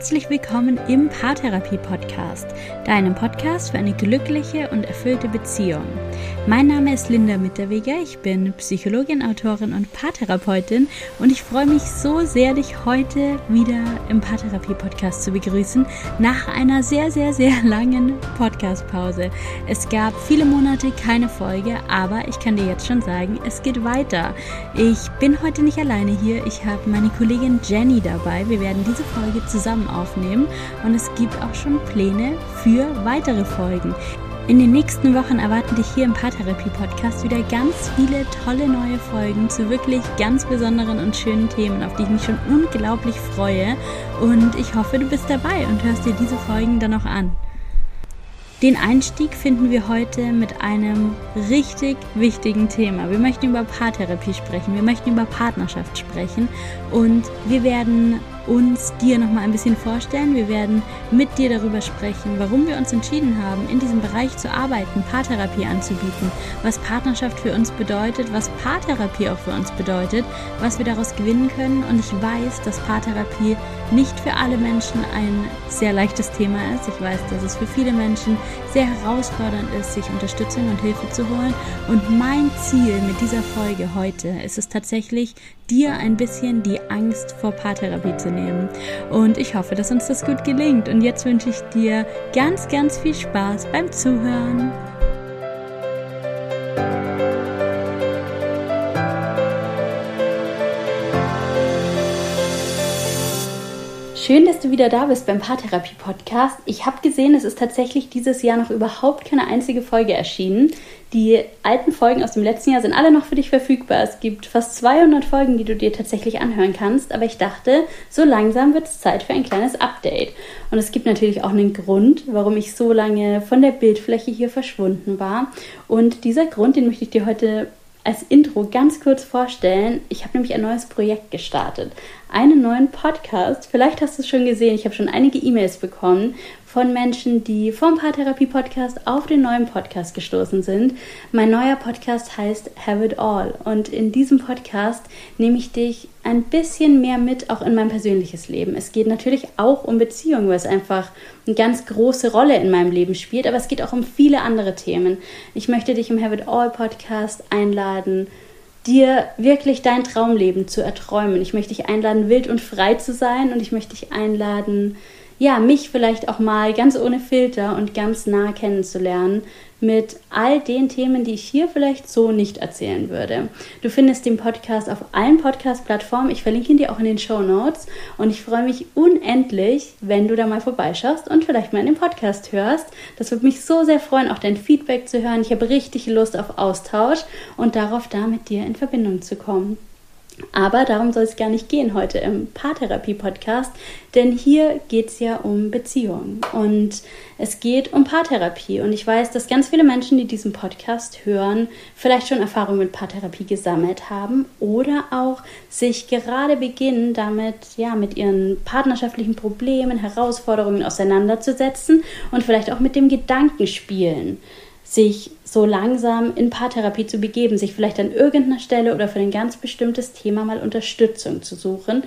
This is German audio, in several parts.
herzlich willkommen im Paartherapie Podcast, deinem Podcast für eine glückliche und erfüllte Beziehung. Mein Name ist Linda Mitterweger, ich bin Psychologin, Autorin und Paartherapeutin und ich freue mich so sehr, dich heute wieder im Paartherapie Podcast zu begrüßen, nach einer sehr, sehr, sehr langen Podcast-Pause. Es gab viele Monate keine Folge, aber ich kann dir jetzt schon sagen, es geht weiter. Ich bin heute nicht alleine hier, ich habe meine Kollegin Jenny dabei. Wir werden diese Folge zusammen aufnehmen und es gibt auch schon Pläne für weitere Folgen. In den nächsten Wochen erwarten dich hier im Paartherapie-Podcast wieder ganz viele tolle neue Folgen zu wirklich ganz besonderen und schönen Themen, auf die ich mich schon unglaublich freue. Und ich hoffe, du bist dabei und hörst dir diese Folgen dann auch an. Den Einstieg finden wir heute mit einem richtig wichtigen Thema. Wir möchten über Paartherapie sprechen, wir möchten über Partnerschaft sprechen und wir werden uns dir noch mal ein bisschen vorstellen. Wir werden mit dir darüber sprechen, warum wir uns entschieden haben, in diesem Bereich zu arbeiten, Paartherapie anzubieten, was Partnerschaft für uns bedeutet, was Paartherapie auch für uns bedeutet, was wir daraus gewinnen können. Und ich weiß, dass Paartherapie nicht für alle Menschen ein sehr leichtes Thema ist. Ich weiß, dass es für viele Menschen sehr herausfordernd ist, sich Unterstützung und Hilfe zu holen. Und mein Ziel mit dieser Folge heute ist es tatsächlich, dir ein bisschen die Angst vor Paartherapie zu nehmen. Und ich hoffe, dass uns das gut gelingt. Und jetzt wünsche ich dir ganz, ganz viel Spaß beim Zuhören. Schön, dass du wieder da bist beim Paartherapie-Podcast. Ich habe gesehen, es ist tatsächlich dieses Jahr noch überhaupt keine einzige Folge erschienen. Die alten Folgen aus dem letzten Jahr sind alle noch für dich verfügbar. Es gibt fast 200 Folgen, die du dir tatsächlich anhören kannst. Aber ich dachte, so langsam wird es Zeit für ein kleines Update. Und es gibt natürlich auch einen Grund, warum ich so lange von der Bildfläche hier verschwunden war. Und dieser Grund, den möchte ich dir heute als Intro ganz kurz vorstellen. Ich habe nämlich ein neues Projekt gestartet. Einen neuen Podcast. Vielleicht hast du es schon gesehen. Ich habe schon einige E-Mails bekommen von Menschen, die vom Paartherapie-Podcast auf den neuen Podcast gestoßen sind. Mein neuer Podcast heißt Have It All. Und in diesem Podcast nehme ich dich ein bisschen mehr mit, auch in mein persönliches Leben. Es geht natürlich auch um Beziehungen, weil es einfach eine ganz große Rolle in meinem Leben spielt, aber es geht auch um viele andere Themen. Ich möchte dich im Have It All Podcast einladen, dir wirklich dein Traumleben zu erträumen. Ich möchte dich einladen, wild und frei zu sein und ich möchte dich einladen, ja, mich vielleicht auch mal ganz ohne Filter und ganz nah kennenzulernen mit all den Themen, die ich hier vielleicht so nicht erzählen würde. Du findest den Podcast auf allen Podcast-Plattformen. Ich verlinke ihn dir auch in den Show Notes und ich freue mich unendlich, wenn du da mal vorbeischaust und vielleicht mal in den Podcast hörst. Das würde mich so sehr freuen, auch dein Feedback zu hören. Ich habe richtig Lust auf Austausch und darauf, da mit dir in Verbindung zu kommen. Aber darum soll es gar nicht gehen heute im Paartherapie-Podcast, denn hier geht es ja um Beziehungen und es geht um Paartherapie. Und ich weiß, dass ganz viele Menschen, die diesen Podcast hören, vielleicht schon Erfahrung mit Paartherapie gesammelt haben oder auch sich gerade beginnen, damit ja mit ihren partnerschaftlichen Problemen, Herausforderungen auseinanderzusetzen und vielleicht auch mit dem Gedanken spielen sich so langsam in Paartherapie zu begeben, sich vielleicht an irgendeiner Stelle oder für ein ganz bestimmtes Thema mal Unterstützung zu suchen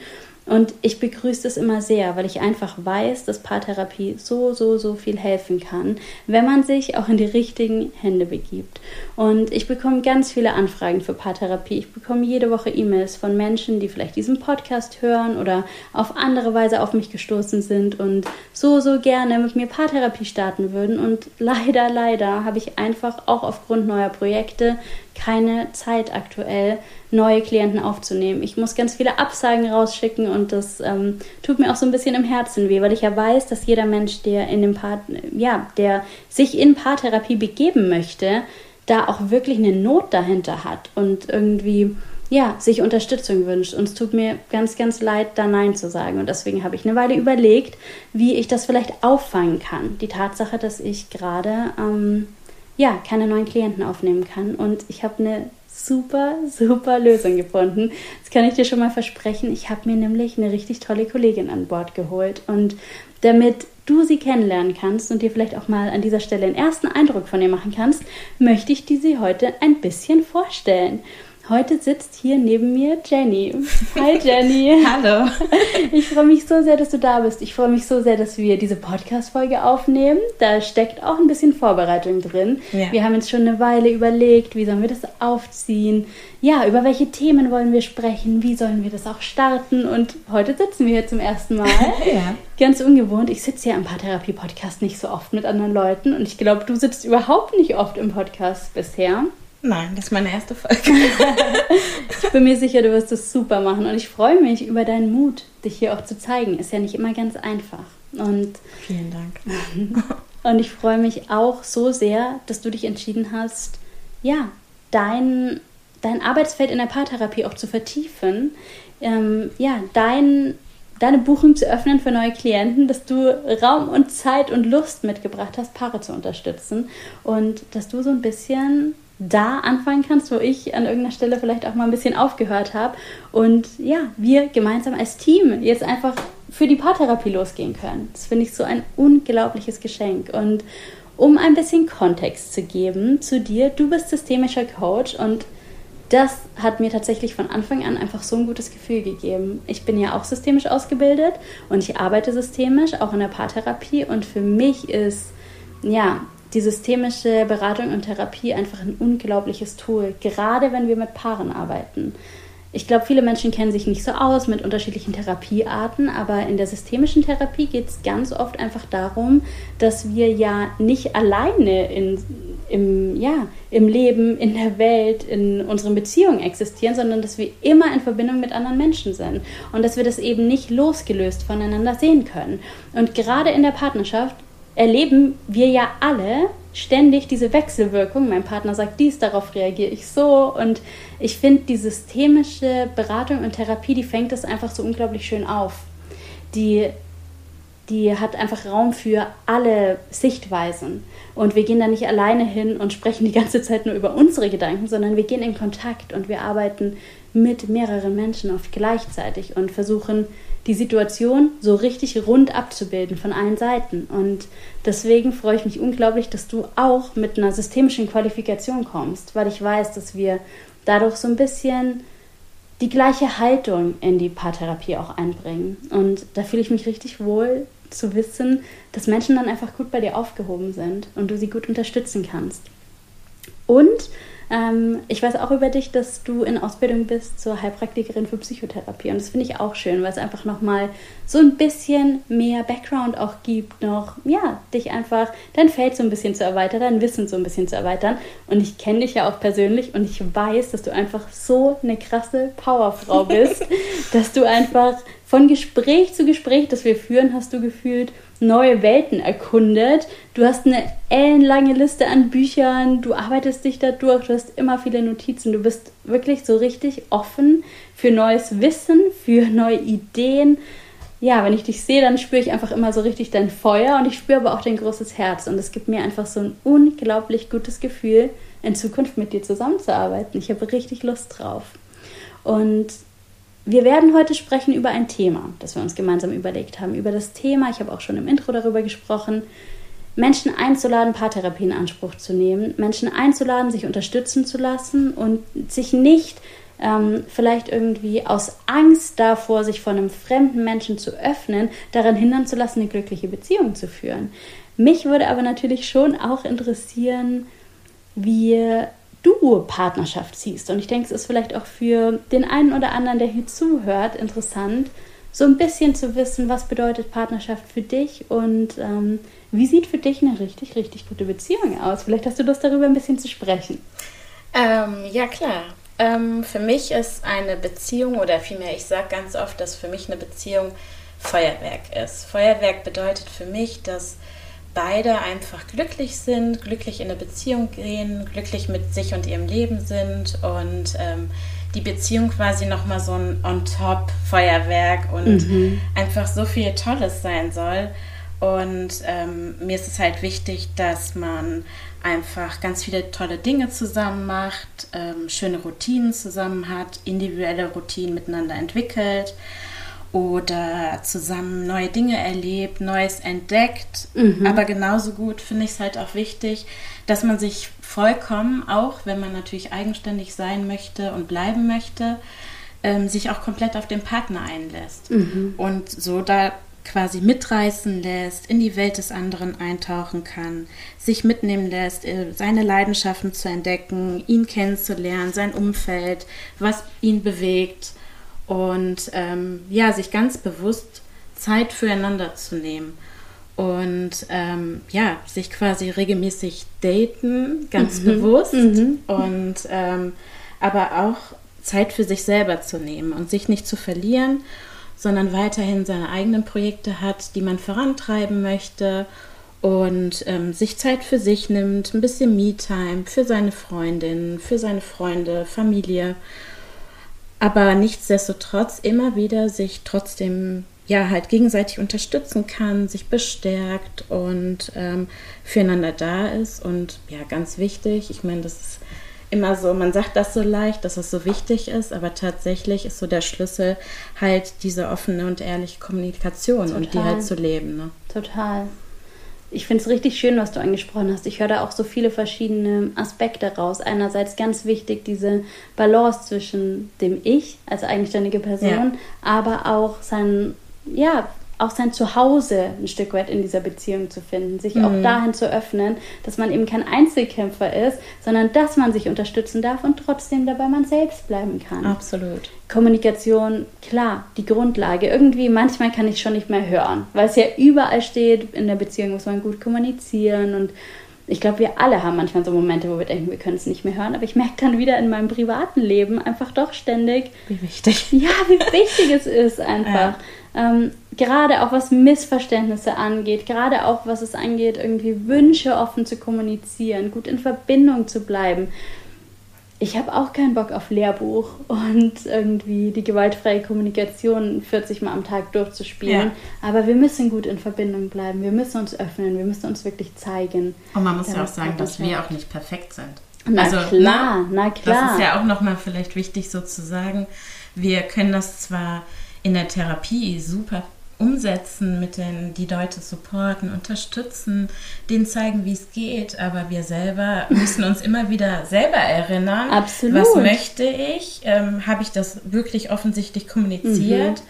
und ich begrüße es immer sehr, weil ich einfach weiß, dass Paartherapie so, so, so viel helfen kann, wenn man sich auch in die richtigen Hände begibt. Und ich bekomme ganz viele Anfragen für Paartherapie. Ich bekomme jede Woche E-Mails von Menschen, die vielleicht diesen Podcast hören oder auf andere Weise auf mich gestoßen sind und so, so gerne mit mir Paartherapie starten würden. Und leider, leider habe ich einfach auch aufgrund neuer Projekte keine Zeit aktuell, neue Klienten aufzunehmen. Ich muss ganz viele Absagen rausschicken und das ähm, tut mir auch so ein bisschen im Herzen weh, weil ich ja weiß, dass jeder Mensch, der in dem Part, ja, der sich in Paartherapie begeben möchte, da auch wirklich eine Not dahinter hat und irgendwie ja, sich Unterstützung wünscht. Und es tut mir ganz, ganz leid, da Nein zu sagen. Und deswegen habe ich eine Weile überlegt, wie ich das vielleicht auffangen kann. Die Tatsache, dass ich gerade ähm, ja, keine neuen Klienten aufnehmen kann. Und ich habe eine super, super Lösung gefunden. Das kann ich dir schon mal versprechen. Ich habe mir nämlich eine richtig tolle Kollegin an Bord geholt. Und damit du sie kennenlernen kannst und dir vielleicht auch mal an dieser Stelle einen ersten Eindruck von ihr machen kannst, möchte ich dir sie heute ein bisschen vorstellen. Heute sitzt hier neben mir Jenny. Hi Jenny. Hallo. Ich freue mich so sehr, dass du da bist. Ich freue mich so sehr, dass wir diese Podcast-Folge aufnehmen. Da steckt auch ein bisschen Vorbereitung drin. Ja. Wir haben jetzt schon eine Weile überlegt, wie sollen wir das aufziehen. Ja, über welche Themen wollen wir sprechen? Wie sollen wir das auch starten? Und heute sitzen wir hier zum ersten Mal. ja. Ganz ungewohnt. Ich sitze ja im Paartherapie-Podcast nicht so oft mit anderen Leuten. Und ich glaube, du sitzt überhaupt nicht oft im Podcast bisher. Nein, das ist meine erste Folge. ich bin mir sicher, du wirst es super machen und ich freue mich über deinen Mut, dich hier auch zu zeigen. Ist ja nicht immer ganz einfach. Und vielen Dank. und ich freue mich auch so sehr, dass du dich entschieden hast, ja, dein, dein Arbeitsfeld in der Paartherapie auch zu vertiefen. Ähm, ja, dein deine Buchung zu öffnen für neue Klienten, dass du Raum und Zeit und Lust mitgebracht hast, Paare zu unterstützen und dass du so ein bisschen da anfangen kannst, wo ich an irgendeiner Stelle vielleicht auch mal ein bisschen aufgehört habe. Und ja, wir gemeinsam als Team jetzt einfach für die Paartherapie losgehen können. Das finde ich so ein unglaubliches Geschenk. Und um ein bisschen Kontext zu geben zu dir, du bist systemischer Coach und das hat mir tatsächlich von Anfang an einfach so ein gutes Gefühl gegeben. Ich bin ja auch systemisch ausgebildet und ich arbeite systemisch, auch in der Paartherapie. Und für mich ist ja die systemische Beratung und Therapie einfach ein unglaubliches Tool, gerade wenn wir mit Paaren arbeiten. Ich glaube, viele Menschen kennen sich nicht so aus mit unterschiedlichen Therapiearten, aber in der systemischen Therapie geht es ganz oft einfach darum, dass wir ja nicht alleine in, im, ja, im Leben, in der Welt, in unseren Beziehungen existieren, sondern dass wir immer in Verbindung mit anderen Menschen sind und dass wir das eben nicht losgelöst voneinander sehen können. Und gerade in der Partnerschaft erleben wir ja alle ständig diese Wechselwirkung. Mein Partner sagt dies, darauf reagiere ich so. Und ich finde, die systemische Beratung und Therapie, die fängt das einfach so unglaublich schön auf. Die, die hat einfach Raum für alle Sichtweisen. Und wir gehen da nicht alleine hin und sprechen die ganze Zeit nur über unsere Gedanken, sondern wir gehen in Kontakt und wir arbeiten mit mehreren Menschen oft gleichzeitig und versuchen die Situation so richtig rund abzubilden von allen Seiten. Und deswegen freue ich mich unglaublich, dass du auch mit einer systemischen Qualifikation kommst, weil ich weiß, dass wir dadurch so ein bisschen die gleiche Haltung in die Paartherapie auch einbringen. Und da fühle ich mich richtig wohl zu wissen, dass Menschen dann einfach gut bei dir aufgehoben sind und du sie gut unterstützen kannst. Und ähm, ich weiß auch über dich, dass du in Ausbildung bist zur Heilpraktikerin für Psychotherapie. Und das finde ich auch schön, weil es einfach nochmal so ein bisschen mehr Background auch gibt, noch, ja, dich einfach, dein Feld so ein bisschen zu erweitern, dein Wissen so ein bisschen zu erweitern. Und ich kenne dich ja auch persönlich und ich weiß, dass du einfach so eine krasse Powerfrau bist, dass du einfach von Gespräch zu Gespräch, das wir führen, hast du gefühlt neue Welten erkundet. Du hast eine ellenlange Liste an Büchern, du arbeitest dich da durch, du hast immer viele Notizen, du bist wirklich so richtig offen für neues Wissen, für neue Ideen. Ja, wenn ich dich sehe, dann spüre ich einfach immer so richtig dein Feuer und ich spüre aber auch dein großes Herz und es gibt mir einfach so ein unglaublich gutes Gefühl, in Zukunft mit dir zusammenzuarbeiten. Ich habe richtig Lust drauf. Und wir werden heute sprechen über ein Thema, das wir uns gemeinsam überlegt haben. Über das Thema, ich habe auch schon im Intro darüber gesprochen, Menschen einzuladen, Paartherapie in Anspruch zu nehmen, Menschen einzuladen, sich unterstützen zu lassen und sich nicht ähm, vielleicht irgendwie aus Angst davor, sich von einem fremden Menschen zu öffnen, daran hindern zu lassen, eine glückliche Beziehung zu führen. Mich würde aber natürlich schon auch interessieren, wie du Partnerschaft siehst. Und ich denke, es ist vielleicht auch für den einen oder anderen, der hier zuhört, interessant, so ein bisschen zu wissen, was bedeutet Partnerschaft für dich und ähm, wie sieht für dich eine richtig, richtig gute Beziehung aus? Vielleicht hast du Lust darüber ein bisschen zu sprechen. Ähm, ja, klar. Ähm, für mich ist eine Beziehung, oder vielmehr, ich sage ganz oft, dass für mich eine Beziehung Feuerwerk ist. Feuerwerk bedeutet für mich, dass beide einfach glücklich sind, glücklich in eine Beziehung gehen, glücklich mit sich und ihrem Leben sind und ähm, die Beziehung quasi nochmal so ein On-Top-Feuerwerk und mhm. einfach so viel Tolles sein soll. Und ähm, mir ist es halt wichtig, dass man einfach ganz viele tolle Dinge zusammen macht, ähm, schöne Routinen zusammen hat, individuelle Routinen miteinander entwickelt oder zusammen neue Dinge erlebt, Neues entdeckt. Mhm. Aber genauso gut finde ich es halt auch wichtig, dass man sich vollkommen, auch wenn man natürlich eigenständig sein möchte und bleiben möchte, ähm, sich auch komplett auf den Partner einlässt mhm. und so da quasi mitreißen lässt, in die Welt des anderen eintauchen kann, sich mitnehmen lässt, äh, seine Leidenschaften zu entdecken, ihn kennenzulernen, sein Umfeld, was ihn bewegt und ähm, ja, sich ganz bewusst Zeit füreinander zu nehmen und ähm, ja, sich quasi regelmäßig daten, ganz mhm. bewusst mhm. und ähm, aber auch Zeit für sich selber zu nehmen und sich nicht zu verlieren, sondern weiterhin seine eigenen Projekte hat, die man vorantreiben möchte und ähm, sich Zeit für sich nimmt, ein bisschen Me-Time für seine Freundin, für seine Freunde, Familie aber nichtsdestotrotz immer wieder sich trotzdem ja halt gegenseitig unterstützen kann, sich bestärkt und ähm, füreinander da ist. Und ja, ganz wichtig, ich meine, das ist immer so, man sagt das so leicht, dass es so wichtig ist, aber tatsächlich ist so der Schlüssel halt diese offene und ehrliche Kommunikation Total. und die halt zu leben. Ne? Total ich finde es richtig schön, was du angesprochen hast. Ich höre da auch so viele verschiedene Aspekte raus. Einerseits ganz wichtig diese Balance zwischen dem Ich als eigenständige Person, ja. aber auch sein, ja, auch sein Zuhause ein Stück weit in dieser Beziehung zu finden, sich mhm. auch dahin zu öffnen, dass man eben kein Einzelkämpfer ist, sondern dass man sich unterstützen darf und trotzdem dabei man selbst bleiben kann. Absolut. Kommunikation, klar, die Grundlage. Irgendwie, manchmal kann ich schon nicht mehr hören, weil es ja überall steht, in der Beziehung muss man gut kommunizieren und ich glaube, wir alle haben manchmal so Momente, wo wir denken, wir können es nicht mehr hören, aber ich merke dann wieder in meinem privaten Leben einfach doch ständig, wie wichtig. Ja, wie wichtig es ist einfach. Ja. Ähm, gerade auch was Missverständnisse angeht, gerade auch was es angeht, irgendwie Wünsche offen zu kommunizieren, gut in Verbindung zu bleiben. Ich habe auch keinen Bock auf Lehrbuch und irgendwie die gewaltfreie Kommunikation 40 Mal am Tag durchzuspielen. Ja. Aber wir müssen gut in Verbindung bleiben. Wir müssen uns öffnen. Wir müssen uns wirklich zeigen. Und man muss ja auch sagen, dass wir auch nicht perfekt sind. Na also, klar, na, na klar. Das ist ja auch nochmal vielleicht wichtig so zu sagen. Wir können das zwar in der Therapie super umsetzen, mit den die Leute supporten, unterstützen, denen zeigen, wie es geht, aber wir selber müssen uns immer wieder selber erinnern, Absolut. was möchte ich, ähm, habe ich das wirklich offensichtlich kommuniziert. Mhm.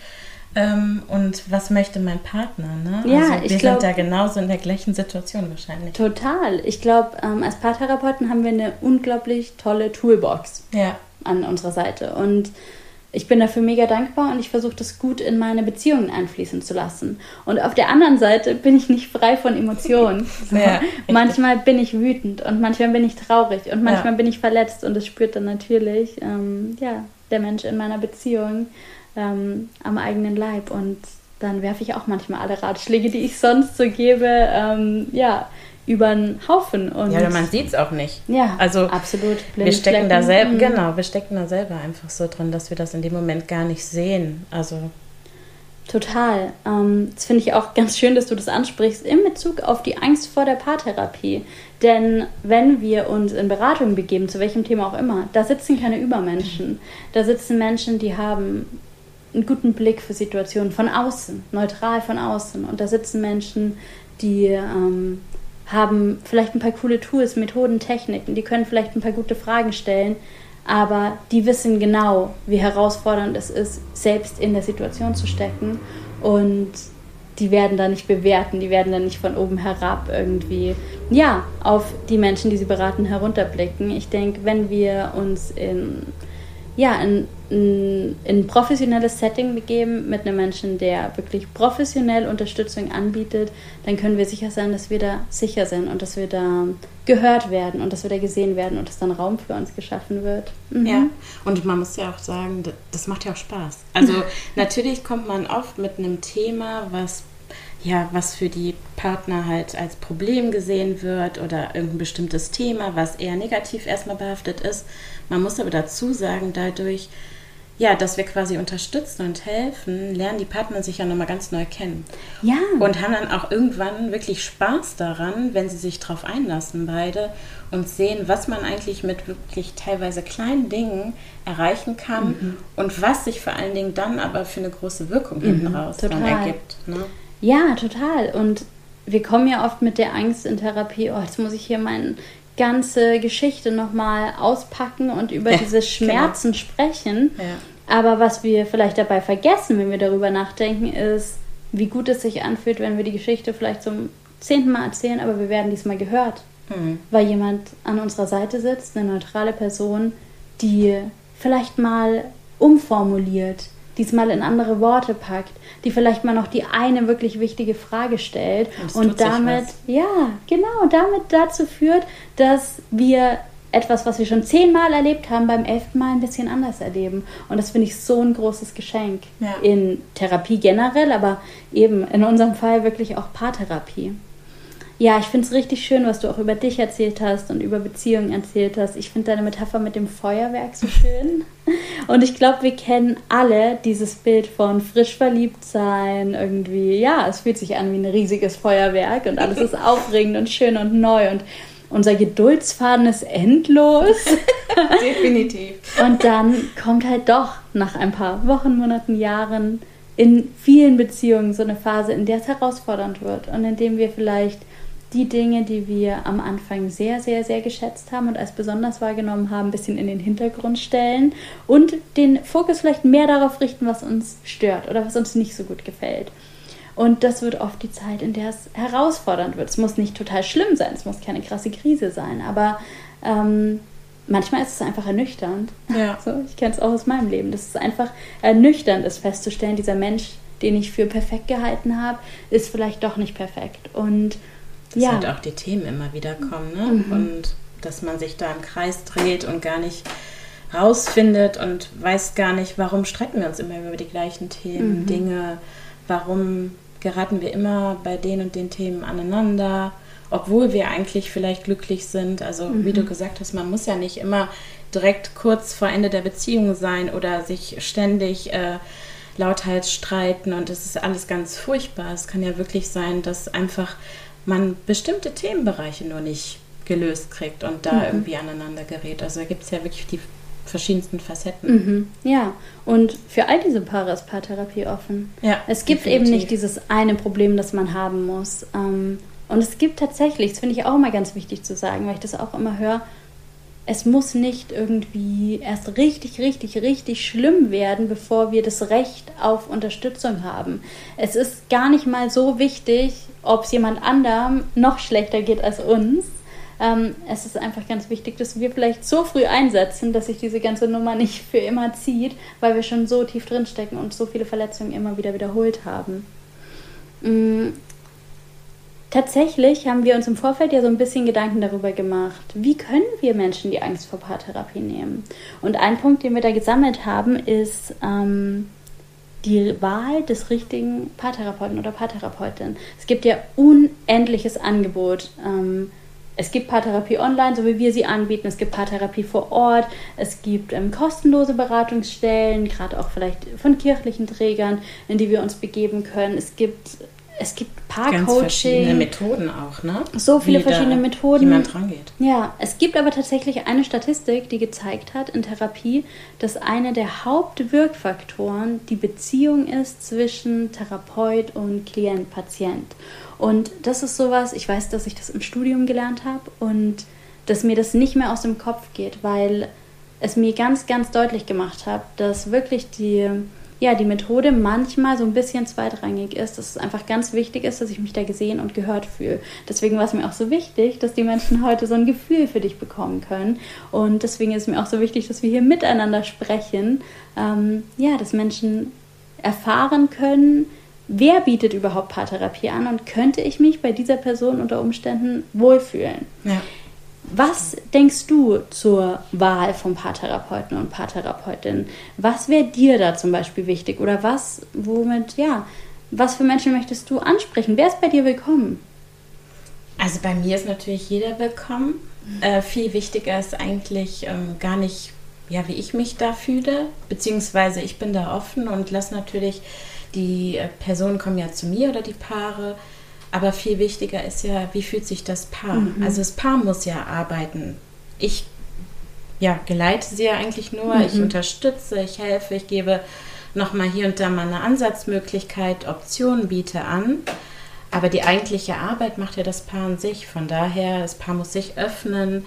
Ähm, und was möchte mein Partner? Ne? Ja, also wir glaub, sind da genauso in der gleichen Situation wahrscheinlich. Total. Ich glaube, ähm, als Paartherapeuten haben wir eine unglaublich tolle Toolbox ja. an unserer Seite. Und ich bin dafür mega dankbar und ich versuche das gut in meine Beziehungen einfließen zu lassen. Und auf der anderen Seite bin ich nicht frei von Emotionen. So. Ja, manchmal bin ich wütend und manchmal bin ich traurig und manchmal ja. bin ich verletzt und das spürt dann natürlich ähm, ja, der Mensch in meiner Beziehung ähm, am eigenen Leib. Und dann werfe ich auch manchmal alle Ratschläge, die ich sonst so gebe, ähm, ja, über den Haufen. Und ja, man sieht es auch nicht. Ja, also absolut. wir stecken da selber, mhm. genau, wir stecken da selber einfach so drin, dass wir das in dem Moment gar nicht sehen. Also Total. Ähm, das finde ich auch ganz schön, dass du das ansprichst in Bezug auf die Angst vor der Paartherapie. Denn wenn wir uns in Beratung begeben, zu welchem Thema auch immer, da sitzen keine Übermenschen. Da sitzen Menschen, die haben einen guten Blick für Situationen von außen, neutral von außen. Und da sitzen Menschen, die ähm, haben vielleicht ein paar coole Tools, Methoden, Techniken, die können vielleicht ein paar gute Fragen stellen, aber die wissen genau, wie herausfordernd es ist, selbst in der Situation zu stecken und die werden da nicht bewerten, die werden da nicht von oben herab irgendwie, ja, auf die Menschen, die sie beraten, herunterblicken. Ich denke, wenn wir uns in ja, in, in, in ein professionelles Setting begeben mit einem Menschen, der wirklich professionell Unterstützung anbietet, dann können wir sicher sein, dass wir da sicher sind und dass wir da gehört werden und dass wir da gesehen werden und dass dann Raum für uns geschaffen wird. Mhm. Ja, und man muss ja auch sagen, das macht ja auch Spaß. Also natürlich kommt man oft mit einem Thema, was ja, was für die Partner halt als Problem gesehen wird oder irgendein bestimmtes Thema, was eher negativ erstmal behaftet ist. Man muss aber dazu sagen, dadurch ja, dass wir quasi unterstützen und helfen, lernen die Partner sich ja nochmal ganz neu kennen. Ja. Und haben dann auch irgendwann wirklich Spaß daran, wenn sie sich darauf einlassen, beide, und sehen, was man eigentlich mit wirklich teilweise kleinen Dingen erreichen kann mhm. und was sich vor allen Dingen dann aber für eine große Wirkung mhm, hinten raus dann ergibt. Ne? Ja, total. Und wir kommen ja oft mit der Angst in Therapie, oh, jetzt muss ich hier meine ganze Geschichte nochmal auspacken und über ja, diese genau. Schmerzen genau. sprechen. Ja. Aber was wir vielleicht dabei vergessen, wenn wir darüber nachdenken, ist, wie gut es sich anfühlt, wenn wir die Geschichte vielleicht zum zehnten Mal erzählen, aber wir werden diesmal gehört. Mhm. Weil jemand an unserer Seite sitzt, eine neutrale Person, die vielleicht mal umformuliert, diesmal in andere Worte packt, die vielleicht mal noch die eine wirklich wichtige Frage stellt und damit, ja, genau, damit dazu führt, dass wir etwas, was wir schon zehnmal erlebt haben, beim elften Mal ein bisschen anders erleben. Und das finde ich so ein großes Geschenk ja. in Therapie generell, aber eben in unserem Fall wirklich auch Paartherapie. Ja, ich finde es richtig schön, was du auch über dich erzählt hast und über Beziehungen erzählt hast. Ich finde deine Metapher mit dem Feuerwerk so schön. Und ich glaube, wir kennen alle dieses Bild von frisch verliebt sein. Irgendwie, ja, es fühlt sich an wie ein riesiges Feuerwerk und alles ist aufregend und schön und neu. Und unser Geduldsfaden ist endlos. Definitiv. Und dann kommt halt doch nach ein paar Wochen, Monaten, Jahren in vielen Beziehungen so eine Phase, in der es herausfordernd wird und in dem wir vielleicht die Dinge, die wir am Anfang sehr, sehr, sehr geschätzt haben und als besonders wahrgenommen haben, ein bisschen in den Hintergrund stellen und den Fokus vielleicht mehr darauf richten, was uns stört oder was uns nicht so gut gefällt. Und das wird oft die Zeit, in der es herausfordernd wird. Es muss nicht total schlimm sein, es muss keine krasse Krise sein, aber ähm, manchmal ist es einfach ernüchternd. Ja. So, ich kenne es auch aus meinem Leben, dass es einfach ernüchternd ist, festzustellen, dieser Mensch, den ich für perfekt gehalten habe, ist vielleicht doch nicht perfekt. Und dass ja. halt auch die Themen immer wieder kommen, ne? Mhm. Und dass man sich da im Kreis dreht und gar nicht rausfindet und weiß gar nicht, warum streiten wir uns immer über die gleichen Themen, mhm. Dinge, warum geraten wir immer bei den und den Themen aneinander, obwohl wir eigentlich vielleicht glücklich sind. Also mhm. wie du gesagt hast, man muss ja nicht immer direkt kurz vor Ende der Beziehung sein oder sich ständig äh, lauthals streiten und es ist alles ganz furchtbar. Es kann ja wirklich sein, dass einfach man bestimmte Themenbereiche nur nicht gelöst kriegt und da mhm. irgendwie aneinander gerät. Also da gibt es ja wirklich die verschiedensten Facetten. Mhm. Ja, und für all diese Paare ist Paartherapie offen. Ja, es gibt definitiv. eben nicht dieses eine Problem, das man haben muss. Ähm, und es gibt tatsächlich, das finde ich auch immer ganz wichtig zu sagen, weil ich das auch immer höre, es muss nicht irgendwie erst richtig, richtig, richtig schlimm werden, bevor wir das Recht auf Unterstützung haben. Es ist gar nicht mal so wichtig, ob es jemand anderem noch schlechter geht als uns. Ähm, es ist einfach ganz wichtig, dass wir vielleicht so früh einsetzen, dass sich diese ganze Nummer nicht für immer zieht, weil wir schon so tief drinstecken und so viele Verletzungen immer wieder wiederholt haben. Tatsächlich haben wir uns im Vorfeld ja so ein bisschen Gedanken darüber gemacht, wie können wir Menschen die Angst vor Paartherapie nehmen. Und ein Punkt, den wir da gesammelt haben, ist, ähm, die Wahl des richtigen Paartherapeuten oder Paartherapeutin. Es gibt ja unendliches Angebot. Ähm, es gibt Paartherapie online, so wie wir sie anbieten. Es gibt Paartherapie vor Ort. Es gibt ähm, kostenlose Beratungsstellen, gerade auch vielleicht von kirchlichen Trägern, in die wir uns begeben können. Es gibt es gibt Paarcoaching. Ganz verschiedene Methoden auch, ne? So viele Wie verschiedene Methoden. Wie man dran geht. Ja, es gibt aber tatsächlich eine Statistik, die gezeigt hat in Therapie, dass einer der Hauptwirkfaktoren die Beziehung ist zwischen Therapeut und Klient, Patient. Und das ist sowas, ich weiß, dass ich das im Studium gelernt habe und dass mir das nicht mehr aus dem Kopf geht, weil es mir ganz, ganz deutlich gemacht hat, dass wirklich die ja, die Methode manchmal so ein bisschen zweitrangig ist, dass es einfach ganz wichtig ist, dass ich mich da gesehen und gehört fühle. Deswegen war es mir auch so wichtig, dass die Menschen heute so ein Gefühl für dich bekommen können. Und deswegen ist es mir auch so wichtig, dass wir hier miteinander sprechen. Ähm, ja, dass Menschen erfahren können, wer bietet überhaupt Paartherapie an und könnte ich mich bei dieser Person unter Umständen wohlfühlen. Ja. Was denkst du zur Wahl von Paartherapeuten und Paartherapeutinnen? Was wäre dir da zum Beispiel wichtig? Oder was, womit, ja, was für Menschen möchtest du ansprechen? Wer ist bei dir willkommen? Also bei mir ist natürlich jeder willkommen. Äh, viel wichtiger ist eigentlich ähm, gar nicht ja, wie ich mich da fühle, beziehungsweise ich bin da offen und lasse natürlich, die äh, Personen kommen ja zu mir oder die Paare, aber viel wichtiger ist ja, wie fühlt sich das Paar? Mhm. Also das Paar muss ja arbeiten. Ich ja, geleite sie ja eigentlich nur, mhm. ich unterstütze, ich helfe, ich gebe nochmal hier und da mal eine Ansatzmöglichkeit, Optionen biete an. Aber die eigentliche Arbeit macht ja das Paar an sich. Von daher, das Paar muss sich öffnen,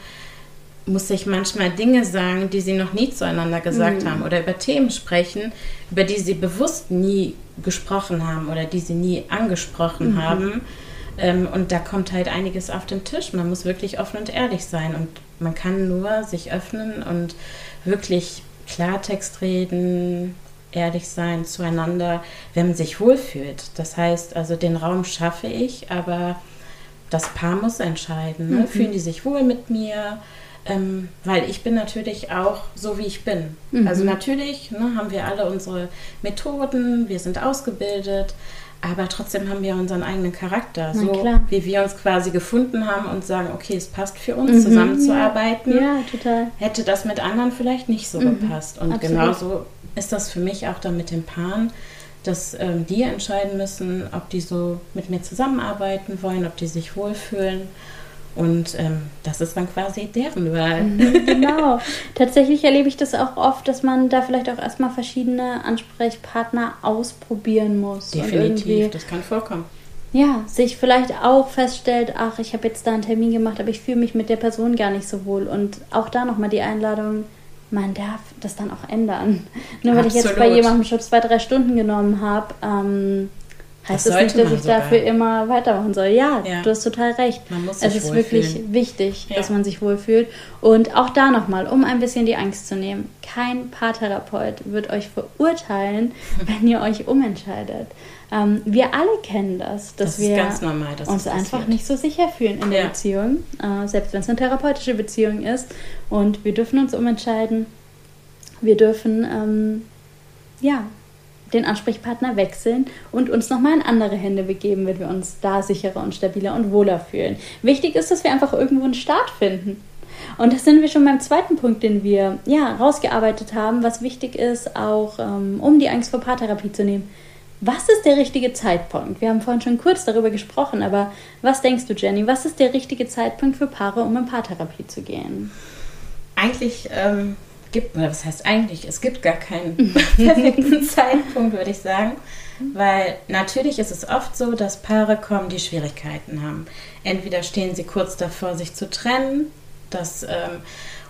muss sich manchmal Dinge sagen, die sie noch nie zueinander gesagt mhm. haben oder über Themen sprechen, über die sie bewusst nie gesprochen haben oder die sie nie angesprochen mhm. haben. Ähm, und da kommt halt einiges auf den Tisch. Man muss wirklich offen und ehrlich sein und man kann nur sich öffnen und wirklich Klartext reden, ehrlich sein zueinander, wenn man sich wohlfühlt. Das heißt, also den Raum schaffe ich, aber das Paar muss entscheiden. Ne? Mhm. Fühlen die sich wohl mit mir? Ähm, weil ich bin natürlich auch so, wie ich bin. Mhm. Also natürlich ne, haben wir alle unsere Methoden, wir sind ausgebildet, aber trotzdem haben wir unseren eigenen Charakter, Na, so klar. wie wir uns quasi gefunden haben und sagen, okay, es passt für uns, mhm, zusammenzuarbeiten. Ja, ja, total. Hätte das mit anderen vielleicht nicht so mhm, gepasst. Und absolut. genauso ist das für mich auch dann mit den Paaren, dass ähm, die entscheiden müssen, ob die so mit mir zusammenarbeiten wollen, ob die sich wohlfühlen. Und ähm, das ist dann quasi deren Wahl. Mhm, genau. Tatsächlich erlebe ich das auch oft, dass man da vielleicht auch erstmal verschiedene Ansprechpartner ausprobieren muss. Definitiv, das kann vorkommen. Ja, sich vielleicht auch feststellt, ach, ich habe jetzt da einen Termin gemacht, aber ich fühle mich mit der Person gar nicht so wohl. Und auch da nochmal die Einladung, man darf das dann auch ändern. Nur weil Absolut. ich jetzt bei jemandem schon zwei, drei Stunden genommen habe, ähm, heißt das, das nicht, dass ich sogar. dafür immer weitermachen soll. Ja, ja, du hast total recht. Es ist wirklich wichtig, ja. dass man sich wohlfühlt. Und auch da nochmal, um ein bisschen die Angst zu nehmen, kein Paartherapeut wird euch verurteilen, wenn ihr euch umentscheidet. Ähm, wir alle kennen das, dass das wir normal, dass uns einfach nicht so sicher fühlen in der ja. Beziehung, äh, selbst wenn es eine therapeutische Beziehung ist. Und wir dürfen uns umentscheiden. Wir dürfen ähm, ja den Ansprechpartner wechseln und uns nochmal in andere Hände begeben, wenn wir uns da sicherer und stabiler und wohler fühlen. Wichtig ist, dass wir einfach irgendwo einen Start finden. Und das sind wir schon beim zweiten Punkt, den wir ja rausgearbeitet haben, was wichtig ist, auch ähm, um die Angst vor Paartherapie zu nehmen. Was ist der richtige Zeitpunkt? Wir haben vorhin schon kurz darüber gesprochen, aber was denkst du, Jenny? Was ist der richtige Zeitpunkt für Paare, um in Paartherapie zu gehen? Eigentlich ähm, gibt, oder was heißt eigentlich, es gibt gar keinen perfekten Zeitpunkt, würde ich sagen. Weil natürlich ist es oft so, dass Paare kommen, die Schwierigkeiten haben. Entweder stehen sie kurz davor, sich zu trennen, das, ähm,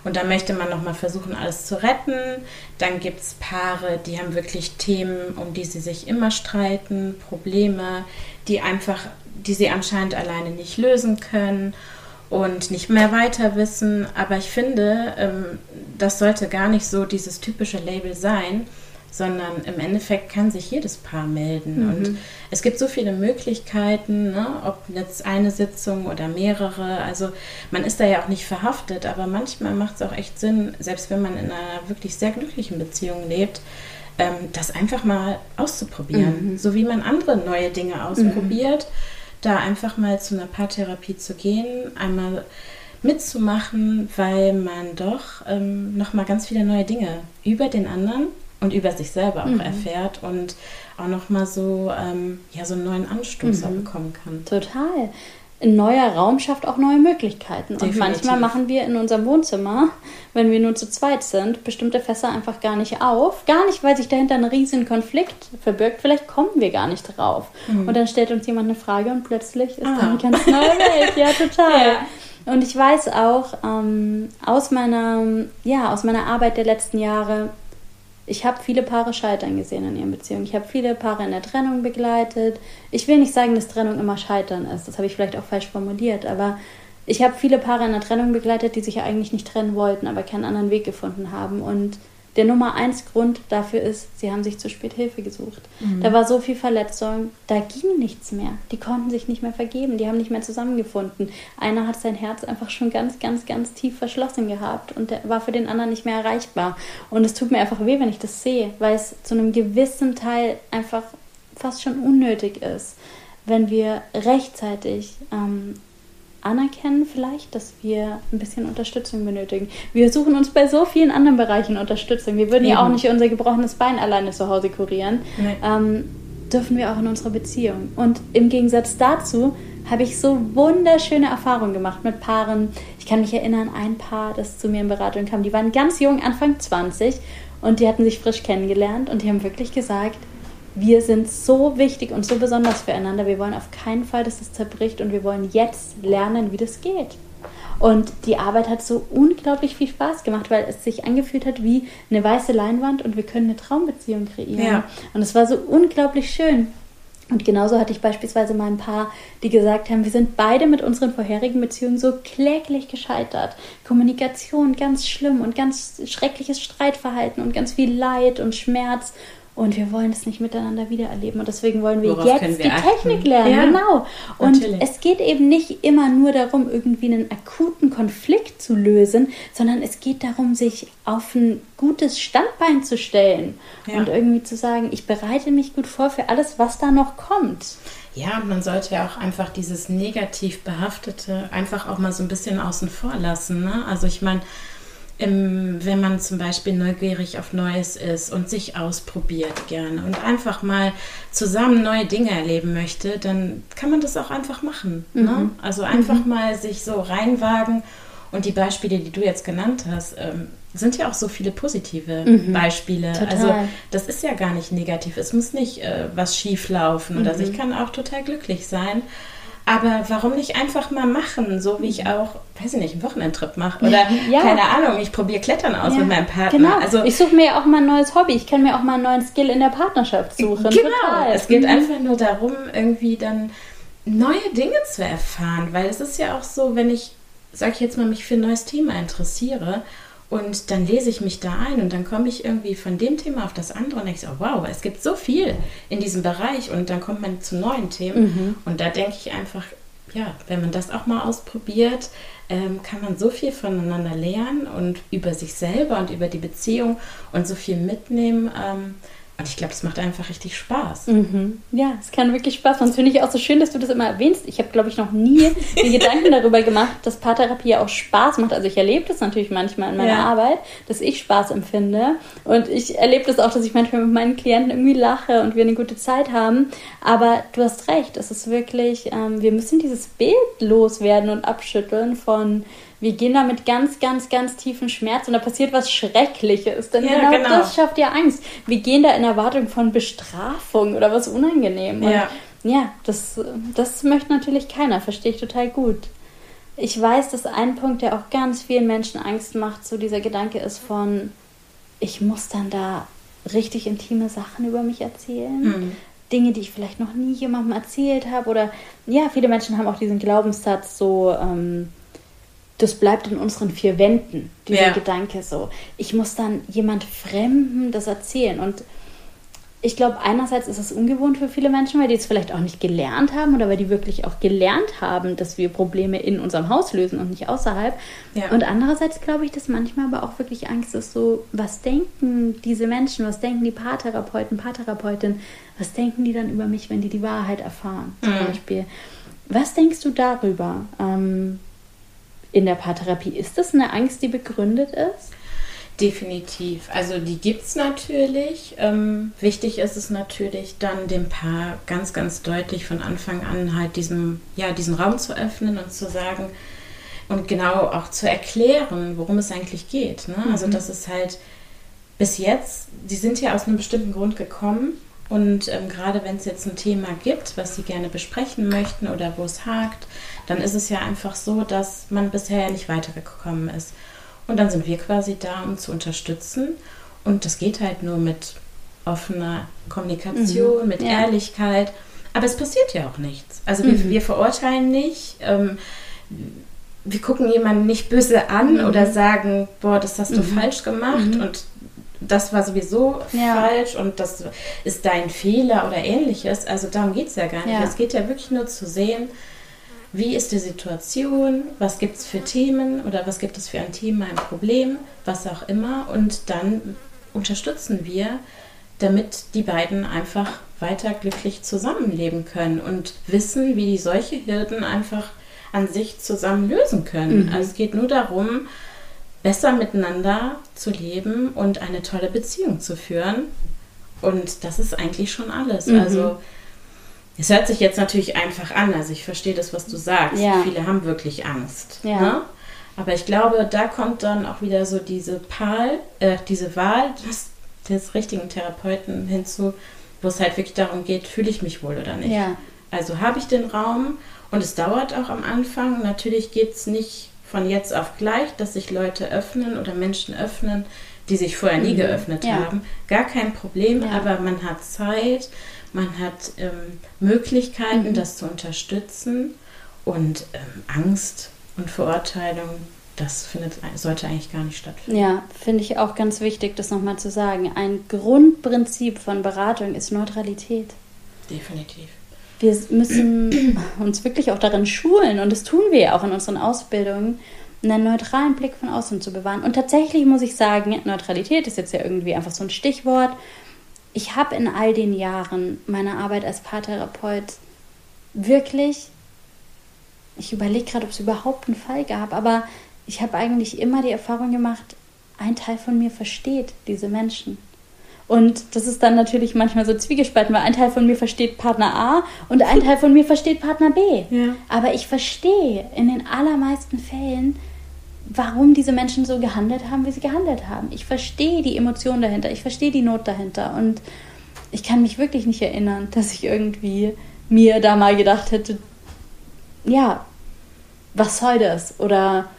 und da möchte man nochmal versuchen, alles zu retten. Dann gibt es Paare, die haben wirklich Themen, um die sie sich immer streiten, Probleme, die einfach, die sie anscheinend alleine nicht lösen können und nicht mehr weiter wissen. Aber ich finde, ähm, das sollte gar nicht so dieses typische Label sein, sondern im Endeffekt kann sich jedes Paar melden. Mhm. Und es gibt so viele Möglichkeiten, ne? ob jetzt eine Sitzung oder mehrere. Also man ist da ja auch nicht verhaftet, aber manchmal macht es auch echt Sinn, selbst wenn man in einer wirklich sehr glücklichen Beziehung lebt, ähm, das einfach mal auszuprobieren. Mhm. So wie man andere neue Dinge ausprobiert. Mhm da einfach mal zu einer Paartherapie zu gehen, einmal mitzumachen, weil man doch ähm, nochmal ganz viele neue Dinge über den anderen und über sich selber auch mhm. erfährt und auch nochmal so, ähm, ja, so einen neuen Anstoß mhm. bekommen kann. Total ein neuer Raum schafft auch neue Möglichkeiten. Definitiv. Und manchmal machen wir in unserem Wohnzimmer, wenn wir nur zu zweit sind, bestimmte Fässer einfach gar nicht auf. Gar nicht, weil sich dahinter ein riesen Konflikt verbirgt. Vielleicht kommen wir gar nicht drauf. Mhm. Und dann stellt uns jemand eine Frage und plötzlich ist ah. da eine ganz neue Welt. Ja, total. Ja. Und ich weiß auch ähm, aus meiner, ja, aus meiner Arbeit der letzten Jahre, ich habe viele Paare scheitern gesehen in ihren Beziehungen. Ich habe viele Paare in der Trennung begleitet. Ich will nicht sagen, dass Trennung immer scheitern ist. Das habe ich vielleicht auch falsch formuliert. Aber ich habe viele Paare in der Trennung begleitet, die sich ja eigentlich nicht trennen wollten, aber keinen anderen Weg gefunden haben. Und der Nummer eins Grund dafür ist, sie haben sich zu spät Hilfe gesucht. Mhm. Da war so viel Verletzung, da ging nichts mehr. Die konnten sich nicht mehr vergeben, die haben nicht mehr zusammengefunden. Einer hat sein Herz einfach schon ganz, ganz, ganz tief verschlossen gehabt und der war für den anderen nicht mehr erreichbar. Und es tut mir einfach weh, wenn ich das sehe, weil es zu einem gewissen Teil einfach fast schon unnötig ist, wenn wir rechtzeitig ähm, anerkennen vielleicht, dass wir ein bisschen Unterstützung benötigen. Wir suchen uns bei so vielen anderen Bereichen Unterstützung. Wir würden Eben. ja auch nicht unser gebrochenes Bein alleine zu Hause kurieren. Nee. Ähm, dürfen wir auch in unserer Beziehung. Und im Gegensatz dazu habe ich so wunderschöne Erfahrungen gemacht mit Paaren. Ich kann mich erinnern, ein Paar, das zu mir in Beratung kam, die waren ganz jung, Anfang 20 und die hatten sich frisch kennengelernt und die haben wirklich gesagt, wir sind so wichtig und so besonders füreinander. Wir wollen auf keinen Fall, dass es zerbricht und wir wollen jetzt lernen, wie das geht. Und die Arbeit hat so unglaublich viel Spaß gemacht, weil es sich angefühlt hat wie eine weiße Leinwand und wir können eine Traumbeziehung kreieren. Ja. Und es war so unglaublich schön. Und genauso hatte ich beispielsweise mal ein paar, die gesagt haben, wir sind beide mit unseren vorherigen Beziehungen so kläglich gescheitert. Kommunikation ganz schlimm und ganz schreckliches Streitverhalten und ganz viel Leid und Schmerz und wir wollen es nicht miteinander wiedererleben. Und deswegen wollen wir Worauf jetzt wir die achten? Technik lernen. Ja, genau. Und natürlich. es geht eben nicht immer nur darum, irgendwie einen akuten Konflikt zu lösen, sondern es geht darum, sich auf ein gutes Standbein zu stellen ja. und irgendwie zu sagen, ich bereite mich gut vor für alles, was da noch kommt. Ja, man sollte ja auch einfach dieses negativ behaftete einfach auch mal so ein bisschen außen vor lassen. Ne? Also ich meine, im, wenn man zum Beispiel neugierig auf Neues ist und sich ausprobiert gerne und einfach mal zusammen neue Dinge erleben möchte, dann kann man das auch einfach machen. Ne? Mhm. Ne? Also einfach mhm. mal sich so reinwagen. Und die Beispiele, die du jetzt genannt hast, ähm, sind ja auch so viele positive mhm. Beispiele. Total. Also das ist ja gar nicht negativ. Es muss nicht äh, was schief laufen oder so. Ich mhm. kann auch total glücklich sein. Aber warum nicht einfach mal machen, so wie ich mhm. auch, weiß ich nicht, einen Wochenendtrip mache oder ja. keine Ahnung, ich probiere Klettern aus ja. mit meinem Partner. Genau. Also ich suche mir ja auch mal ein neues Hobby. Ich kann mir auch mal einen neuen Skill in der Partnerschaft suchen. Genau. Total. Es geht mhm. einfach nur darum, irgendwie dann neue Dinge zu erfahren, weil es ist ja auch so, wenn ich, sag ich jetzt mal, mich für ein neues Thema interessiere und dann lese ich mich da ein und dann komme ich irgendwie von dem Thema auf das andere und denke so, wow, es gibt so viel in diesem Bereich und dann kommt man zu neuen Themen. Mhm. Und da denke ich einfach, ja, wenn man das auch mal ausprobiert, ähm, kann man so viel voneinander lernen und über sich selber und über die Beziehung und so viel mitnehmen. Ähm, und ich glaube, es macht einfach richtig Spaß. Mhm. Ja, es kann wirklich Spaß machen. Das finde ich auch so schön, dass du das immer erwähnst. Ich habe, glaube ich, noch nie mir Gedanken darüber gemacht, dass Paartherapie ja auch Spaß macht. Also ich erlebe das natürlich manchmal in meiner ja. Arbeit, dass ich Spaß empfinde. Und ich erlebe das auch, dass ich manchmal mit meinen Klienten irgendwie lache und wir eine gute Zeit haben. Aber du hast recht, es ist wirklich, ähm, wir müssen dieses Bild loswerden und abschütteln von wir gehen da mit ganz, ganz, ganz tiefen Schmerz und da passiert was Schreckliches. Denn ja, genau, genau, das schafft ja Angst. Wir gehen da in Erwartung von Bestrafung oder was unangenehm. Und ja, ja das, das möchte natürlich keiner, verstehe ich total gut. Ich weiß, dass ein Punkt, der auch ganz vielen Menschen Angst macht, so dieser Gedanke ist von, ich muss dann da richtig intime Sachen über mich erzählen. Mhm. Dinge, die ich vielleicht noch nie jemandem erzählt habe. Oder ja, viele Menschen haben auch diesen Glaubenssatz so, ähm, das bleibt in unseren vier Wänden, dieser ja. Gedanke so. Ich muss dann jemand Fremden das erzählen. Und ich glaube, einerseits ist es ungewohnt für viele Menschen, weil die es vielleicht auch nicht gelernt haben oder weil die wirklich auch gelernt haben, dass wir Probleme in unserem Haus lösen und nicht außerhalb. Ja. Und andererseits glaube ich, dass manchmal aber auch wirklich Angst ist, so, was denken diese Menschen, was denken die Paartherapeuten, Paartherapeutinnen, was denken die dann über mich, wenn die die Wahrheit erfahren, zum mhm. Beispiel. Was denkst du darüber? Ähm, in der Paartherapie. Ist das eine Angst, die begründet ist? Definitiv. Also die gibt es natürlich. Ähm, wichtig ist es natürlich dann dem Paar ganz, ganz deutlich von Anfang an halt diesen, ja, diesen Raum zu öffnen und zu sagen und genau auch zu erklären, worum es eigentlich geht. Ne? Also, mhm. Also das ist halt bis jetzt, die sind ja aus einem bestimmten Grund gekommen und ähm, gerade wenn es jetzt ein Thema gibt, was Sie gerne besprechen möchten oder wo es hakt, dann ist es ja einfach so, dass man bisher ja nicht weitergekommen ist. Und dann sind wir quasi da, um zu unterstützen. Und das geht halt nur mit offener Kommunikation, mhm. mit ja. Ehrlichkeit. Aber es passiert ja auch nichts. Also wir, mhm. wir verurteilen nicht. Ähm, wir gucken jemanden nicht böse an mhm. oder sagen, boah, das hast du mhm. falsch gemacht mhm. und das war sowieso ja. falsch und das ist dein Fehler oder ähnliches. Also darum geht es ja gar nicht. Es geht ja wirklich nur zu sehen, wie ist die Situation, was gibt es für Themen oder was gibt es für ein Thema, ein Problem, was auch immer. Und dann unterstützen wir, damit die beiden einfach weiter glücklich zusammenleben können und wissen, wie die solche Hürden einfach an sich zusammen lösen können. Mhm. Also es geht nur darum, besser miteinander zu leben und eine tolle Beziehung zu führen. Und das ist eigentlich schon alles. Mhm. Also es hört sich jetzt natürlich einfach an. Also ich verstehe das, was du sagst. Ja. Viele haben wirklich Angst. Ja. Ne? Aber ich glaube, da kommt dann auch wieder so diese, Pal, äh, diese Wahl des, des richtigen Therapeuten hinzu, wo es halt wirklich darum geht, fühle ich mich wohl oder nicht. Ja. Also habe ich den Raum und es dauert auch am Anfang. Natürlich geht es nicht von jetzt auf gleich, dass sich Leute öffnen oder Menschen öffnen, die sich vorher nie mhm. geöffnet ja. haben. Gar kein Problem, ja. aber man hat Zeit, man hat ähm, Möglichkeiten, mhm. das zu unterstützen und ähm, Angst und Verurteilung, das findet, sollte eigentlich gar nicht stattfinden. Ja, finde ich auch ganz wichtig, das nochmal zu sagen. Ein Grundprinzip von Beratung ist Neutralität. Definitiv. Wir müssen uns wirklich auch darin schulen und das tun wir ja auch in unseren Ausbildungen, einen neutralen Blick von außen zu bewahren. Und tatsächlich muss ich sagen, Neutralität ist jetzt ja irgendwie einfach so ein Stichwort. Ich habe in all den Jahren meiner Arbeit als Paartherapeut wirklich, ich überlege gerade, ob es überhaupt einen Fall gab, aber ich habe eigentlich immer die Erfahrung gemacht, ein Teil von mir versteht diese Menschen. Und das ist dann natürlich manchmal so zwiegespalten, weil ein Teil von mir versteht Partner A und ein Teil von mir versteht Partner B. Ja. Aber ich verstehe in den allermeisten Fällen, warum diese Menschen so gehandelt haben, wie sie gehandelt haben. Ich verstehe die Emotion dahinter, ich verstehe die Not dahinter. Und ich kann mich wirklich nicht erinnern, dass ich irgendwie mir da mal gedacht hätte, ja, was soll das? Oder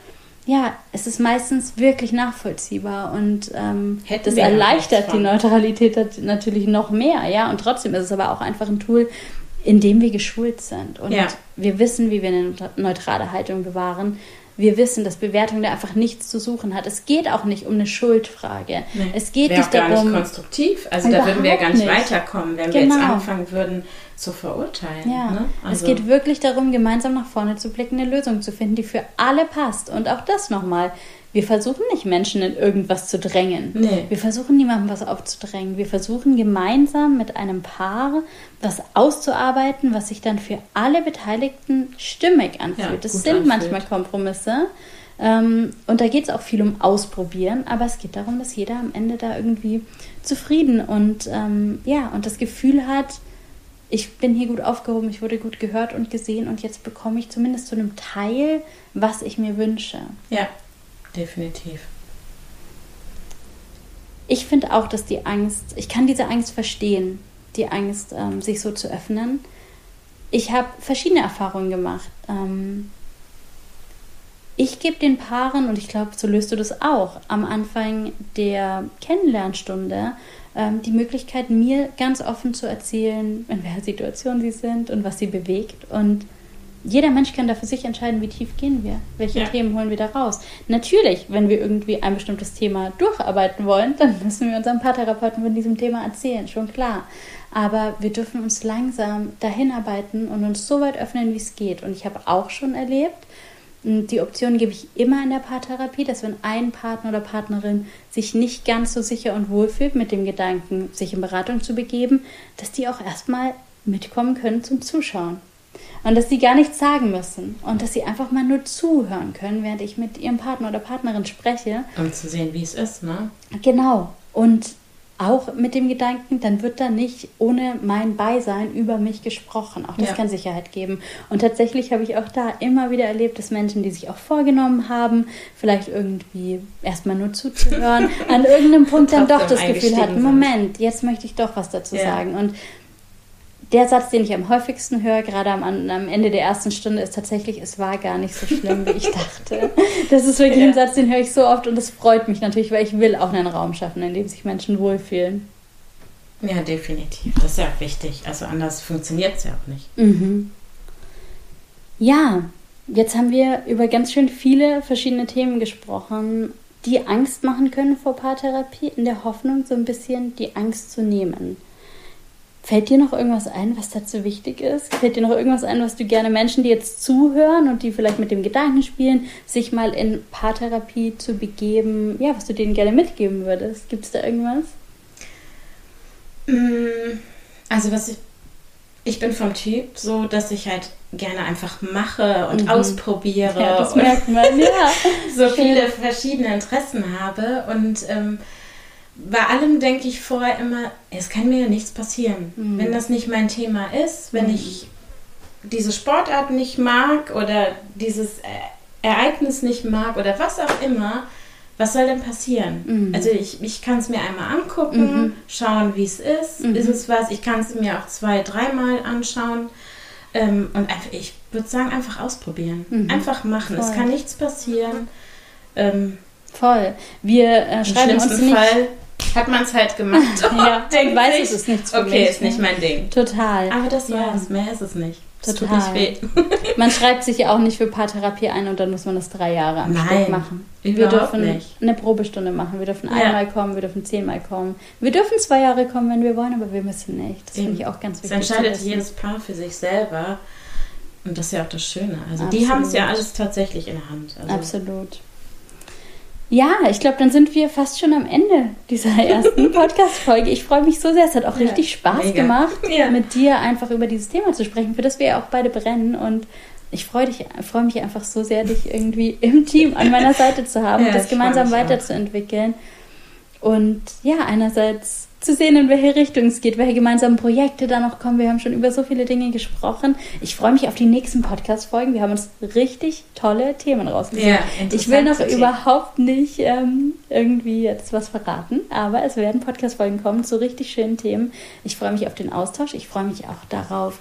ja, es ist meistens wirklich nachvollziehbar und ähm, das erleichtert die Neutralität natürlich noch mehr, ja. Und trotzdem ist es aber auch einfach ein Tool, in dem wir geschult sind und ja. wir wissen, wie wir eine neutrale Haltung bewahren wir wissen, dass Bewertung da einfach nichts zu suchen hat. Es geht auch nicht um eine Schuldfrage. Nee. Es geht Wäre nicht auch gar darum. nicht konstruktiv. Also da würden wir ja gar nicht, nicht. weiterkommen, wenn genau. wir jetzt genau. anfangen würden zu verurteilen. Ja. Ne? Also. Es geht wirklich darum, gemeinsam nach vorne zu blicken, eine Lösung zu finden, die für alle passt. Und auch das nochmal. Wir versuchen nicht, Menschen in irgendwas zu drängen. Nee. Wir versuchen niemandem was aufzudrängen. Wir versuchen gemeinsam mit einem Paar was auszuarbeiten, was sich dann für alle Beteiligten stimmig anfühlt. Ja, das sind anfühlt. manchmal Kompromisse. Ähm, und da geht es auch viel um Ausprobieren, aber es geht darum, dass jeder am Ende da irgendwie zufrieden und ähm, ja, und das Gefühl hat, ich bin hier gut aufgehoben, ich wurde gut gehört und gesehen und jetzt bekomme ich zumindest zu einem Teil, was ich mir wünsche. Ja, definitiv. Ich finde auch, dass die Angst, ich kann diese Angst verstehen, die Angst, ähm, sich so zu öffnen. Ich habe verschiedene Erfahrungen gemacht. Ähm, ich gebe den Paaren, und ich glaube, so löst du das auch, am Anfang der Kennenlernstunde ähm, die Möglichkeit, mir ganz offen zu erzählen, in welcher Situation sie sind und was sie bewegt. Und jeder Mensch kann da für sich entscheiden, wie tief gehen wir, welche ja. Themen holen wir da raus. Natürlich, wenn wir irgendwie ein bestimmtes Thema durcharbeiten wollen, dann müssen wir unserem Paartherapeuten von diesem Thema erzählen, schon klar. Aber wir dürfen uns langsam dahin arbeiten und uns so weit öffnen, wie es geht. Und ich habe auch schon erlebt, die Option gebe ich immer in der Paartherapie, dass wenn ein Partner oder Partnerin sich nicht ganz so sicher und wohl fühlt mit dem Gedanken, sich in Beratung zu begeben, dass die auch erstmal mitkommen können zum Zuschauen. Und dass sie gar nichts sagen müssen und dass sie einfach mal nur zuhören können, während ich mit ihrem Partner oder Partnerin spreche. Um zu sehen, wie es ist, ne? Genau. Und auch mit dem Gedanken, dann wird da nicht ohne mein Beisein über mich gesprochen. Auch das ja. kann Sicherheit geben. Und tatsächlich habe ich auch da immer wieder erlebt, dass Menschen, die sich auch vorgenommen haben, vielleicht irgendwie erstmal nur zuzuhören, an irgendeinem Punkt dann doch das Gefühl hatten, Moment, jetzt möchte ich doch was dazu ja. sagen. Und der Satz, den ich am häufigsten höre, gerade am, am, Ende der ersten Stunde, ist tatsächlich, es war gar nicht so schlimm, wie ich dachte. Das ist wirklich ja. ein Satz, den höre ich so oft und das freut mich natürlich, weil ich will auch einen Raum schaffen, in dem sich Menschen wohlfühlen. Ja, definitiv. Das ist ja auch wichtig. Also anders funktioniert es ja auch nicht. Mhm. Ja, jetzt haben wir über ganz schön viele verschiedene Themen gesprochen, die Angst machen können vor Paartherapie, in der Hoffnung, so ein bisschen die Angst zu nehmen. Fällt dir noch irgendwas ein, was dazu wichtig ist? Fällt dir noch irgendwas ein, was du gerne Menschen, die jetzt zuhören und die vielleicht mit dem Gedanken spielen, sich mal in Paartherapie zu begeben, ja, was du denen gerne mitgeben würdest? Gibt es da irgendwas? Mm, also was ich, ich bin vom Typ so, dass ich halt gerne einfach mache und mhm. ausprobiere. Ja, das merkt man, ja. so viele verschiedene Interessen habe. Und ähm, bei allem denke ich vorher immer, es kann mir ja nichts passieren. Mhm. Wenn das nicht mein Thema ist, wenn mhm. ich diese Sportart nicht mag oder dieses Ereignis nicht mag oder was auch immer, was soll denn passieren? Mhm. Also ich, ich kann es mir einmal angucken, mhm. schauen, wie es ist. Mhm. Ist es was? Ich kann es mir auch zwei, dreimal anschauen. Ähm, und einfach, ich würde sagen, einfach ausprobieren. Mhm. Einfach machen. Voll. Es kann nichts passieren. Ähm, Voll. Wir äh, schreiben uns nicht... Fall hat man es halt gemacht. ja, denkt weiß, es ist nichts für Okay, mich, ist nicht mein Ding. Total. Aber das war's. Mehr ist es nicht. Das Total. tut nicht weh. man schreibt sich ja auch nicht für Paartherapie ein und dann muss man das drei Jahre am Nein, Stück machen. Wir dürfen nicht. eine Probestunde machen. Wir dürfen ja. einmal kommen, wir dürfen zehnmal kommen. Wir dürfen zwei Jahre kommen, wenn wir wollen, aber wir müssen nicht. Das finde ich auch ganz wichtig. Das entscheidet jedes Paar für sich selber. Und das ist ja auch das Schöne. Also Absolut. die haben es ja alles tatsächlich in der Hand. Also Absolut. Ja, ich glaube, dann sind wir fast schon am Ende dieser ersten Podcast-Folge. Ich freue mich so sehr. Es hat auch ja, richtig Spaß mega. gemacht, ja. mit dir einfach über dieses Thema zu sprechen, für das wir ja auch beide brennen. Und ich freue freu mich einfach so sehr, dich irgendwie im Team an meiner Seite zu haben ja, und das gemeinsam weiterzuentwickeln. Und ja, einerseits zu sehen, in welche Richtung es geht, welche gemeinsamen Projekte da noch kommen. Wir haben schon über so viele Dinge gesprochen. Ich freue mich auf die nächsten Podcast-Folgen. Wir haben uns richtig tolle Themen rausgesucht. Ja, ich will noch überhaupt nicht ähm, irgendwie jetzt was verraten, aber es werden Podcast-Folgen kommen zu richtig schönen Themen. Ich freue mich auf den Austausch. Ich freue mich auch darauf,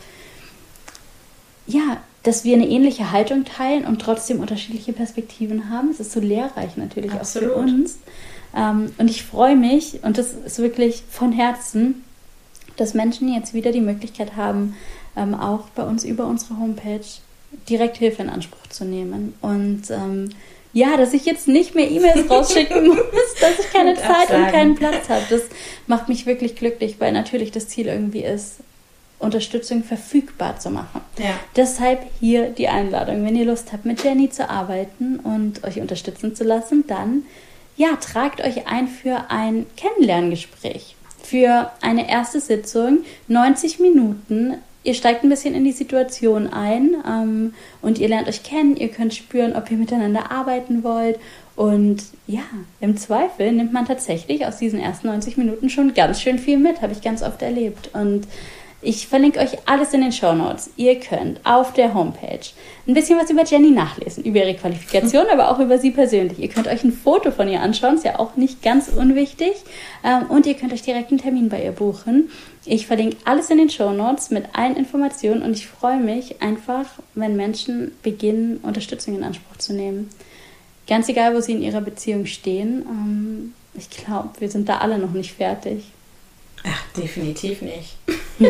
ja, dass wir eine ähnliche Haltung teilen und trotzdem unterschiedliche Perspektiven haben. Es ist so lehrreich natürlich Absolut. auch für uns. Ähm, und ich freue mich, und das ist wirklich von Herzen, dass Menschen jetzt wieder die Möglichkeit haben, ähm, auch bei uns über unsere Homepage direkt Hilfe in Anspruch zu nehmen. Und ähm, ja, dass ich jetzt nicht mehr E-Mails rausschicken muss, dass ich keine Zeit und keinen Platz habe. Das macht mich wirklich glücklich, weil natürlich das Ziel irgendwie ist, Unterstützung verfügbar zu machen. Ja. Deshalb hier die Einladung. Wenn ihr Lust habt, mit Jenny zu arbeiten und euch unterstützen zu lassen, dann ja, tragt euch ein für ein Kennenlerngespräch. Für eine erste Sitzung, 90 Minuten. Ihr steigt ein bisschen in die Situation ein ähm, und ihr lernt euch kennen. Ihr könnt spüren, ob ihr miteinander arbeiten wollt. Und ja, im Zweifel nimmt man tatsächlich aus diesen ersten 90 Minuten schon ganz schön viel mit, habe ich ganz oft erlebt. Und ich verlinke euch alles in den Show Notes. Ihr könnt auf der Homepage ein bisschen was über Jenny nachlesen, über ihre Qualifikation, aber auch über sie persönlich. Ihr könnt euch ein Foto von ihr anschauen, ist ja auch nicht ganz unwichtig. Ähm, und ihr könnt euch direkt einen Termin bei ihr buchen. Ich verlinke alles in den Show Notes mit allen Informationen und ich freue mich einfach, wenn Menschen beginnen, Unterstützung in Anspruch zu nehmen. Ganz egal, wo sie in ihrer Beziehung stehen. Ähm, ich glaube, wir sind da alle noch nicht fertig. Ach, definitiv nicht.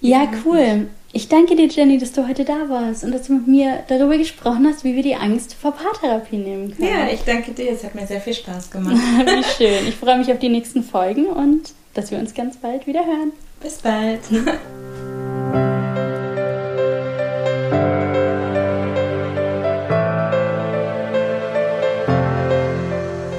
ja, cool. Ich danke dir, Jenny, dass du heute da warst und dass du mit mir darüber gesprochen hast, wie wir die Angst vor Paartherapie nehmen können. Ja, ich danke dir. Es hat mir sehr viel Spaß gemacht. wie schön. Ich freue mich auf die nächsten Folgen und dass wir uns ganz bald wieder hören. Bis bald.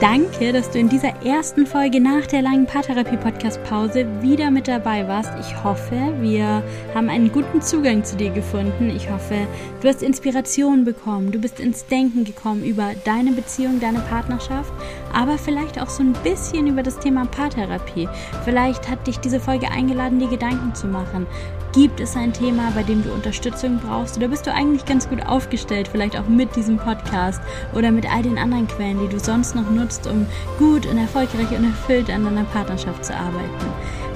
Danke, dass du in dieser ersten Folge nach der langen Paartherapie-Podcast-Pause wieder mit dabei warst. Ich hoffe, wir haben einen guten Zugang zu dir gefunden. Ich hoffe, du hast Inspiration bekommen, du bist ins Denken gekommen über deine Beziehung, deine Partnerschaft, aber vielleicht auch so ein bisschen über das Thema Paartherapie. Vielleicht hat dich diese Folge eingeladen, dir Gedanken zu machen. Gibt es ein Thema, bei dem du Unterstützung brauchst? Oder bist du eigentlich ganz gut aufgestellt, vielleicht auch mit diesem Podcast oder mit all den anderen Quellen, die du sonst noch nutzt, um gut und erfolgreich und erfüllt an deiner Partnerschaft zu arbeiten?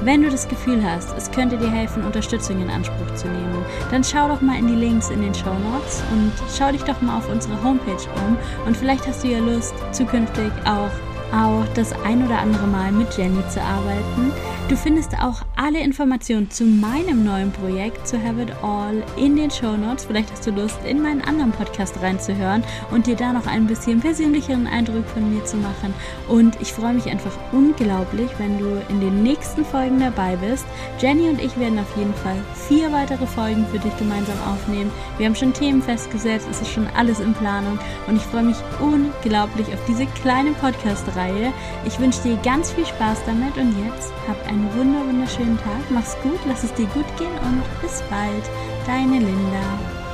Wenn du das Gefühl hast, es könnte dir helfen, Unterstützung in Anspruch zu nehmen, dann schau doch mal in die Links in den Show Notes und schau dich doch mal auf unsere Homepage um und vielleicht hast du ja Lust, zukünftig auch auch das ein oder andere Mal mit Jenny zu arbeiten. Du findest auch alle Informationen zu meinem neuen Projekt, zu Have It All, in den Show Notes. Vielleicht hast du Lust, in meinen anderen Podcast reinzuhören und dir da noch ein bisschen persönlicheren Eindruck von mir zu machen. Und ich freue mich einfach unglaublich, wenn du in den nächsten Folgen dabei bist. Jenny und ich werden auf jeden Fall vier weitere Folgen für dich gemeinsam aufnehmen. Wir haben schon Themen festgesetzt, es ist schon alles in Planung und ich freue mich unglaublich auf diese kleine Podcast-Reihe. Ich wünsche dir ganz viel Spaß damit und jetzt hab ein einen wunder wunderschönen Tag. Mach's gut, lass es dir gut gehen und bis bald. Deine Linda.